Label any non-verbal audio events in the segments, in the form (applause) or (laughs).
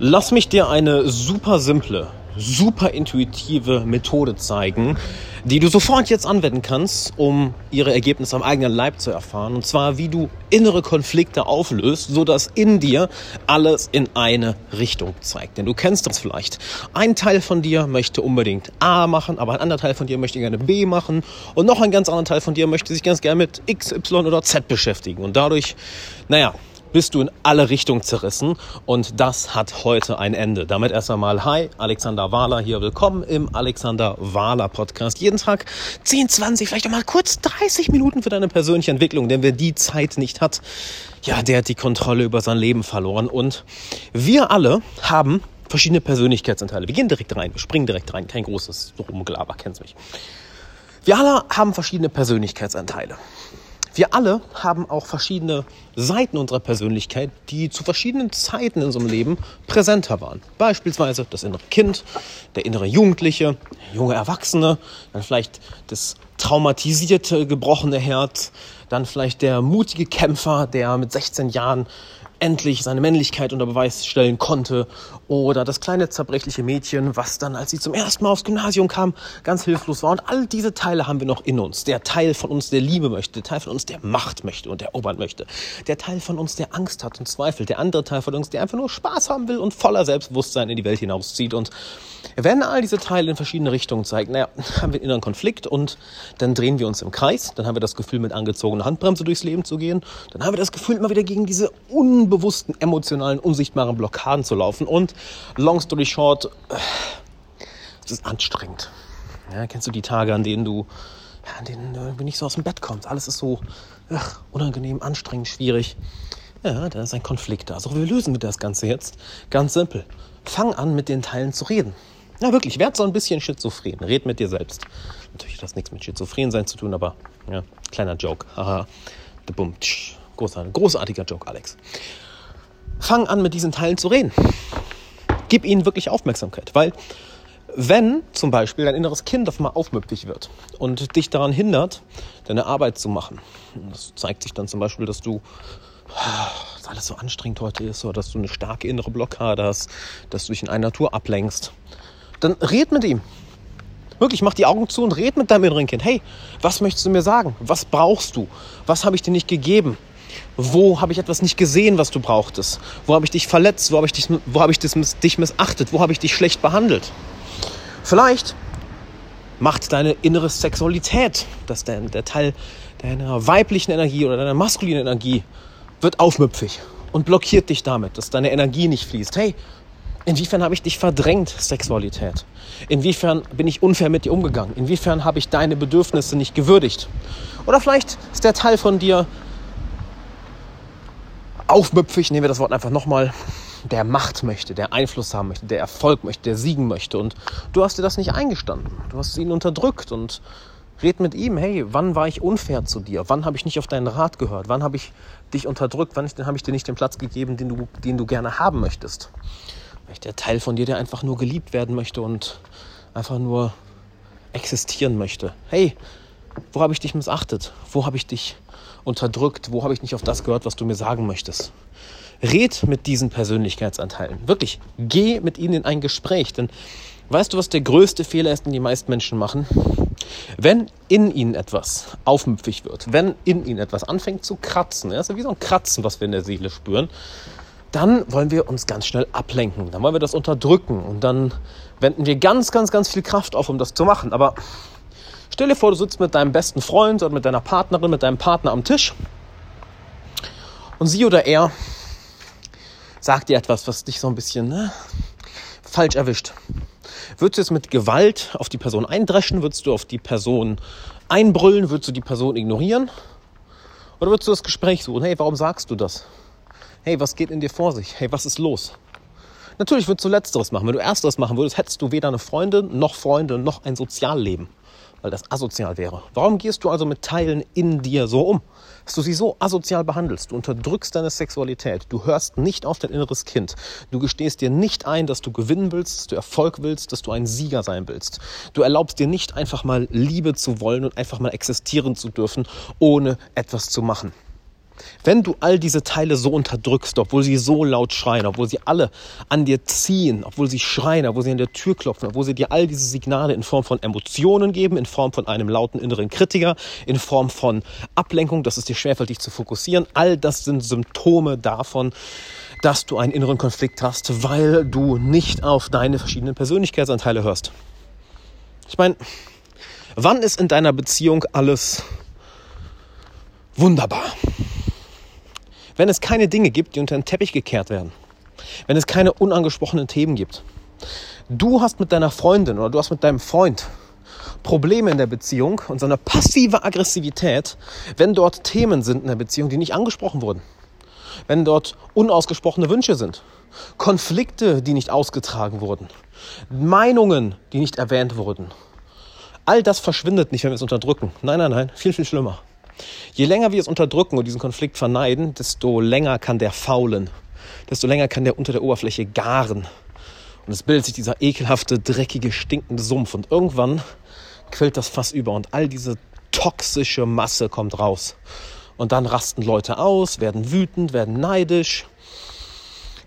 Lass mich dir eine super simple, super intuitive Methode zeigen, die du sofort jetzt anwenden kannst, um ihre Ergebnisse am eigenen Leib zu erfahren. Und zwar, wie du innere Konflikte auflöst, so dass in dir alles in eine Richtung zeigt. Denn du kennst das vielleicht. Ein Teil von dir möchte unbedingt A machen, aber ein anderer Teil von dir möchte gerne B machen. Und noch ein ganz anderer Teil von dir möchte sich ganz gerne mit X, Y oder Z beschäftigen. Und dadurch, naja, bist du in alle Richtungen zerrissen und das hat heute ein Ende. Damit erst einmal, hi, Alexander Wahler hier, willkommen im Alexander Wahler Podcast. Jeden Tag 10, 20, vielleicht auch mal kurz 30 Minuten für deine persönliche Entwicklung, denn wer die Zeit nicht hat, ja, der hat die Kontrolle über sein Leben verloren und wir alle haben verschiedene Persönlichkeitsanteile. Wir gehen direkt rein, wir springen direkt rein, kein großes Rumgelaber, kennst mich. Wir alle haben verschiedene Persönlichkeitsanteile. Wir alle haben auch verschiedene Seiten unserer Persönlichkeit, die zu verschiedenen Zeiten in unserem Leben präsenter waren. Beispielsweise das innere Kind, der innere Jugendliche, junge Erwachsene, dann vielleicht das traumatisierte, gebrochene Herz, dann vielleicht der mutige Kämpfer, der mit 16 Jahren endlich seine Männlichkeit unter Beweis stellen konnte. Oder das kleine zerbrechliche Mädchen, was dann, als sie zum ersten Mal aufs Gymnasium kam, ganz hilflos war. Und all diese Teile haben wir noch in uns. Der Teil von uns, der Liebe möchte, der Teil von uns, der Macht möchte und erobern möchte. Der Teil von uns, der Angst hat und zweifelt. Der andere Teil von uns, der einfach nur Spaß haben will und voller Selbstbewusstsein in die Welt hinauszieht. Und wenn all diese Teile in verschiedene Richtungen zeigen, naja, (laughs) haben wir einen inneren Konflikt und dann drehen wir uns im Kreis. Dann haben wir das Gefühl, mit angezogener Handbremse durchs Leben zu gehen. Dann haben wir das Gefühl, immer wieder gegen diese unbewussten, emotionalen, unsichtbaren Blockaden zu laufen. Und long story short, es ist anstrengend. Ja, kennst du die Tage, an denen du, ja, an denen du nicht so aus dem Bett kommst? Alles ist so ach, unangenehm, anstrengend, schwierig. Ja, da ist ein Konflikt da. So, wie lösen wir das Ganze jetzt? Ganz simpel. Fang an, mit den Teilen zu reden. Ja, wirklich, werd so ein bisschen schizophren. Red mit dir selbst. Natürlich hat das nichts mit schizophren sein zu tun, aber ja, kleiner Joke. Haha. Großartiger, großartiger Joke, Alex. Fang an, mit diesen Teilen zu reden. Gib ihnen wirklich Aufmerksamkeit, weil wenn zum Beispiel dein inneres Kind auf einmal aufmüpfig wird und dich daran hindert, deine Arbeit zu machen, das zeigt sich dann zum Beispiel, dass du dass alles so anstrengend heute ist oder dass du eine starke innere Blockade hast, dass du dich in einer Natur ablenkst, dann red mit ihm. Wirklich, mach die Augen zu und red mit deinem inneren Kind. Hey, was möchtest du mir sagen? Was brauchst du? Was habe ich dir nicht gegeben? Wo habe ich etwas nicht gesehen, was du brauchtest? Wo habe ich dich verletzt? Wo habe ich dich, wo habe ich dich missachtet? Wo habe ich dich schlecht behandelt? Vielleicht macht deine innere Sexualität, dass der, der Teil deiner weiblichen Energie oder deiner maskulinen Energie wird aufmüpfig und blockiert dich damit, dass deine Energie nicht fließt. Hey, inwiefern habe ich dich verdrängt, Sexualität? Inwiefern bin ich unfair mit dir umgegangen? Inwiefern habe ich deine Bedürfnisse nicht gewürdigt? Oder vielleicht ist der Teil von dir aufmüpfig, nehmen wir das Wort einfach nochmal, der Macht möchte, der Einfluss haben möchte, der Erfolg möchte, der siegen möchte. Und du hast dir das nicht eingestanden. Du hast ihn unterdrückt und Red mit ihm, hey, wann war ich unfair zu dir? Wann habe ich nicht auf deinen Rat gehört? Wann habe ich dich unterdrückt? Wann habe ich dir nicht den Platz gegeben, den du, den du gerne haben möchtest? Vielleicht der Teil von dir, der einfach nur geliebt werden möchte und einfach nur existieren möchte. Hey, wo habe ich dich missachtet? Wo habe ich dich unterdrückt? Wo habe ich nicht auf das gehört, was du mir sagen möchtest? Red mit diesen Persönlichkeitsanteilen. Wirklich, geh mit ihnen in ein Gespräch. Denn weißt du, was der größte Fehler ist, den die meisten Menschen machen? Wenn in ihnen etwas aufmüpfig wird, wenn in ihnen etwas anfängt zu kratzen, ja, ist ja wie so ein Kratzen, was wir in der Seele spüren, dann wollen wir uns ganz schnell ablenken, dann wollen wir das unterdrücken und dann wenden wir ganz, ganz, ganz viel Kraft auf, um das zu machen. Aber stell dir vor, du sitzt mit deinem besten Freund oder mit deiner Partnerin, mit deinem Partner am Tisch und sie oder er sagt dir etwas, was dich so ein bisschen ne, falsch erwischt. Würdest du jetzt mit Gewalt auf die Person eindreschen? Würdest du auf die Person einbrüllen? Würdest du die Person ignorieren? Oder würdest du das Gespräch suchen? Hey, warum sagst du das? Hey, was geht in dir vor sich? Hey, was ist los? Natürlich würdest du Letzteres machen. Wenn du Ersteres machen würdest, hättest du weder eine Freundin, noch Freunde, noch ein Sozialleben weil das asozial wäre. Warum gehst du also mit Teilen in dir so um? Dass du sie so asozial behandelst. Du unterdrückst deine Sexualität. Du hörst nicht auf dein inneres Kind. Du gestehst dir nicht ein, dass du gewinnen willst, dass du Erfolg willst, dass du ein Sieger sein willst. Du erlaubst dir nicht einfach mal Liebe zu wollen und einfach mal existieren zu dürfen, ohne etwas zu machen. Wenn du all diese Teile so unterdrückst, obwohl sie so laut schreien, obwohl sie alle an dir ziehen, obwohl sie schreien, obwohl sie an der Tür klopfen, obwohl sie dir all diese Signale in Form von Emotionen geben, in Form von einem lauten inneren Kritiker, in Form von Ablenkung, dass es dir schwerfällt, dich zu fokussieren, all das sind Symptome davon, dass du einen inneren Konflikt hast, weil du nicht auf deine verschiedenen Persönlichkeitsanteile hörst. Ich meine, wann ist in deiner Beziehung alles wunderbar? Wenn es keine Dinge gibt, die unter den Teppich gekehrt werden. Wenn es keine unangesprochenen Themen gibt. Du hast mit deiner Freundin oder du hast mit deinem Freund Probleme in der Beziehung und so eine passive Aggressivität, wenn dort Themen sind in der Beziehung, die nicht angesprochen wurden. Wenn dort unausgesprochene Wünsche sind. Konflikte, die nicht ausgetragen wurden. Meinungen, die nicht erwähnt wurden. All das verschwindet nicht, wenn wir es unterdrücken. Nein, nein, nein, viel, viel schlimmer. Je länger wir es unterdrücken und diesen Konflikt verneiden, desto länger kann der faulen, desto länger kann der unter der Oberfläche garen. Und es bildet sich dieser ekelhafte, dreckige, stinkende Sumpf. Und irgendwann quillt das Fass über und all diese toxische Masse kommt raus. Und dann rasten Leute aus, werden wütend, werden neidisch,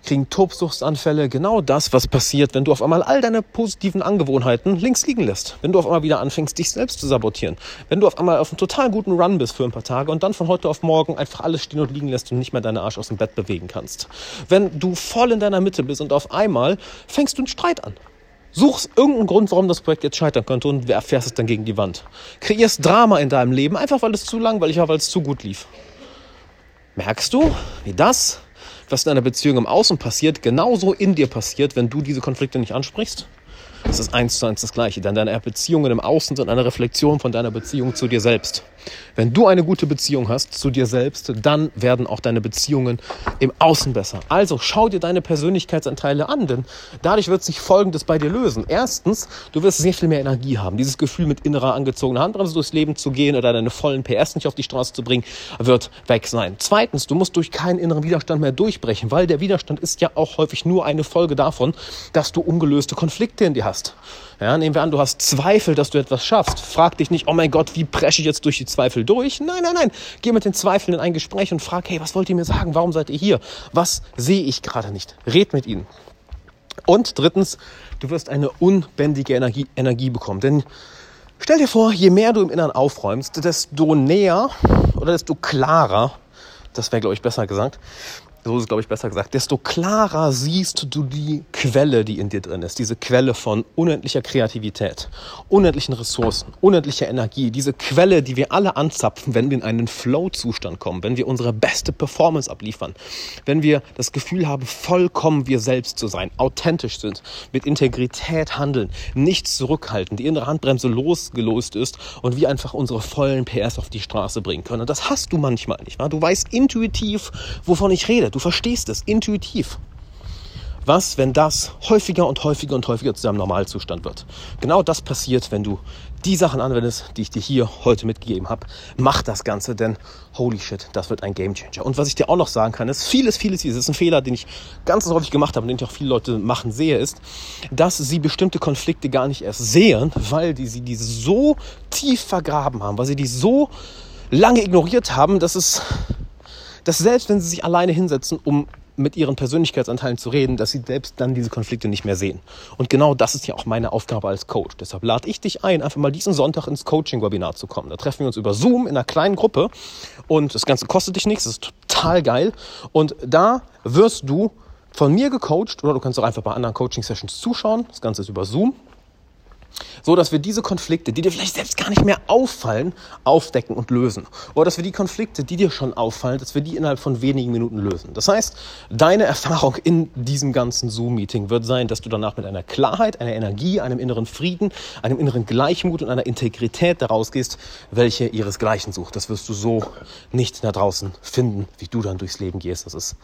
kriegen Tobsuchtsanfälle. Genau das, was passiert, wenn du auf einmal all deine positiven Angewohnheiten links liegen lässt. Wenn du auf einmal wieder anfängst, dich selbst zu sabotieren. Wenn du auf einmal auf einem total guten Run bist für ein paar Tage und dann von heute auf morgen einfach alles stehen und liegen lässt und nicht mehr deine Arsch aus dem Bett bewegen kannst. Wenn du voll in deiner Mitte bist und auf einmal fängst du einen Streit an. Suchst irgendeinen Grund, warum das Projekt jetzt scheitern könnte und fährst es dann gegen die Wand. Kreierst Drama in deinem Leben, einfach weil es zu langweilig war, weil es zu gut lief. Merkst du, wie das was in einer Beziehung im Außen passiert, genauso in dir passiert, wenn du diese Konflikte nicht ansprichst? Es ist eins zu eins das Gleiche, denn deine Beziehungen im Außen sind eine Reflexion von deiner Beziehung zu dir selbst. Wenn du eine gute Beziehung hast zu dir selbst, dann werden auch deine Beziehungen im Außen besser. Also schau dir deine Persönlichkeitsanteile an, denn dadurch wird sich Folgendes bei dir lösen. Erstens, du wirst sehr viel mehr Energie haben. Dieses Gefühl, mit innerer angezogener Handbremse durchs Leben zu gehen oder deine vollen PS nicht auf die Straße zu bringen, wird weg sein. Zweitens, du musst durch keinen inneren Widerstand mehr durchbrechen, weil der Widerstand ist ja auch häufig nur eine Folge davon, dass du ungelöste Konflikte in dir hast. Ja, nehmen wir an, du hast Zweifel, dass du etwas schaffst. Frag dich nicht, oh mein Gott, wie presche ich jetzt durch die Zweifel durch? Nein, nein, nein. Geh mit den Zweifeln in ein Gespräch und frag, hey, was wollt ihr mir sagen? Warum seid ihr hier? Was sehe ich gerade nicht? Red mit ihnen. Und drittens, du wirst eine unbändige Energie, Energie bekommen. Denn stell dir vor, je mehr du im Inneren aufräumst, desto näher oder desto klarer, das wäre, glaube ich, besser gesagt, so ist es, glaube ich, besser gesagt, desto klarer siehst du die Quelle, die in dir drin ist. Diese Quelle von unendlicher Kreativität, unendlichen Ressourcen, unendlicher Energie. Diese Quelle, die wir alle anzapfen, wenn wir in einen Flow-Zustand kommen, wenn wir unsere beste Performance abliefern, wenn wir das Gefühl haben, vollkommen wir selbst zu sein, authentisch sind, mit Integrität handeln, nichts zurückhalten, die innere Handbremse losgelost ist und wir einfach unsere vollen PS auf die Straße bringen können. Und das hast du manchmal nicht wahr? Du weißt intuitiv, wovon ich rede. Du verstehst es intuitiv. Was, wenn das häufiger und häufiger und häufiger zu deinem Normalzustand wird? Genau das passiert, wenn du die Sachen anwendest, die ich dir hier heute mitgegeben habe. Mach das Ganze, denn holy shit, das wird ein Gamechanger. Und was ich dir auch noch sagen kann, ist vieles, vieles, vieles, ist ein Fehler, den ich ganz häufig gemacht habe und den ich auch viele Leute machen sehe, ist, dass sie bestimmte Konflikte gar nicht erst sehen, weil die sie die so tief vergraben haben, weil sie die so lange ignoriert haben, dass es dass selbst wenn sie sich alleine hinsetzen, um mit ihren Persönlichkeitsanteilen zu reden, dass sie selbst dann diese Konflikte nicht mehr sehen. Und genau das ist ja auch meine Aufgabe als Coach. Deshalb lade ich dich ein, einfach mal diesen Sonntag ins Coaching-Webinar zu kommen. Da treffen wir uns über Zoom in einer kleinen Gruppe und das Ganze kostet dich nichts, das ist total geil. Und da wirst du von mir gecoacht oder du kannst auch einfach bei anderen Coaching-Sessions zuschauen. Das Ganze ist über Zoom. So dass wir diese Konflikte, die dir vielleicht selbst gar nicht mehr auffallen, aufdecken und lösen. Oder dass wir die Konflikte, die dir schon auffallen, dass wir die innerhalb von wenigen Minuten lösen. Das heißt, deine Erfahrung in diesem ganzen Zoom-Meeting wird sein, dass du danach mit einer Klarheit, einer Energie, einem inneren Frieden, einem inneren Gleichmut und einer Integrität daraus gehst, welche ihresgleichen sucht. Das wirst du so nicht da draußen finden, wie du dann durchs Leben gehst. Das ist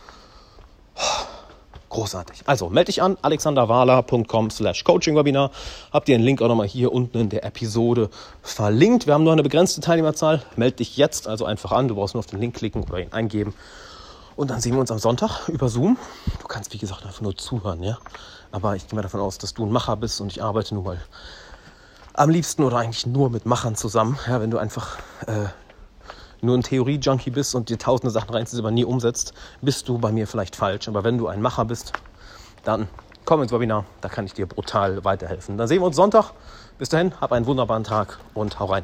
Großartig. Also melde dich an, alexanderwahler.com slash coachingwebinar. Habt ihr den Link auch nochmal hier unten in der Episode verlinkt. Wir haben nur eine begrenzte Teilnehmerzahl. Melde dich jetzt also einfach an. Du brauchst nur auf den Link klicken oder ihn eingeben. Und dann sehen wir uns am Sonntag über Zoom. Du kannst, wie gesagt, einfach nur zuhören, ja. Aber ich gehe mal davon aus, dass du ein Macher bist und ich arbeite nun mal am liebsten oder eigentlich nur mit Machern zusammen. Ja, wenn du einfach äh, nur ein Theorie-Junkie bist und dir tausende Sachen reinziehst, aber nie umsetzt, bist du bei mir vielleicht falsch. Aber wenn du ein Macher bist, dann komm ins Webinar, da kann ich dir brutal weiterhelfen. Dann sehen wir uns Sonntag. Bis dahin, hab einen wunderbaren Tag und hau rein.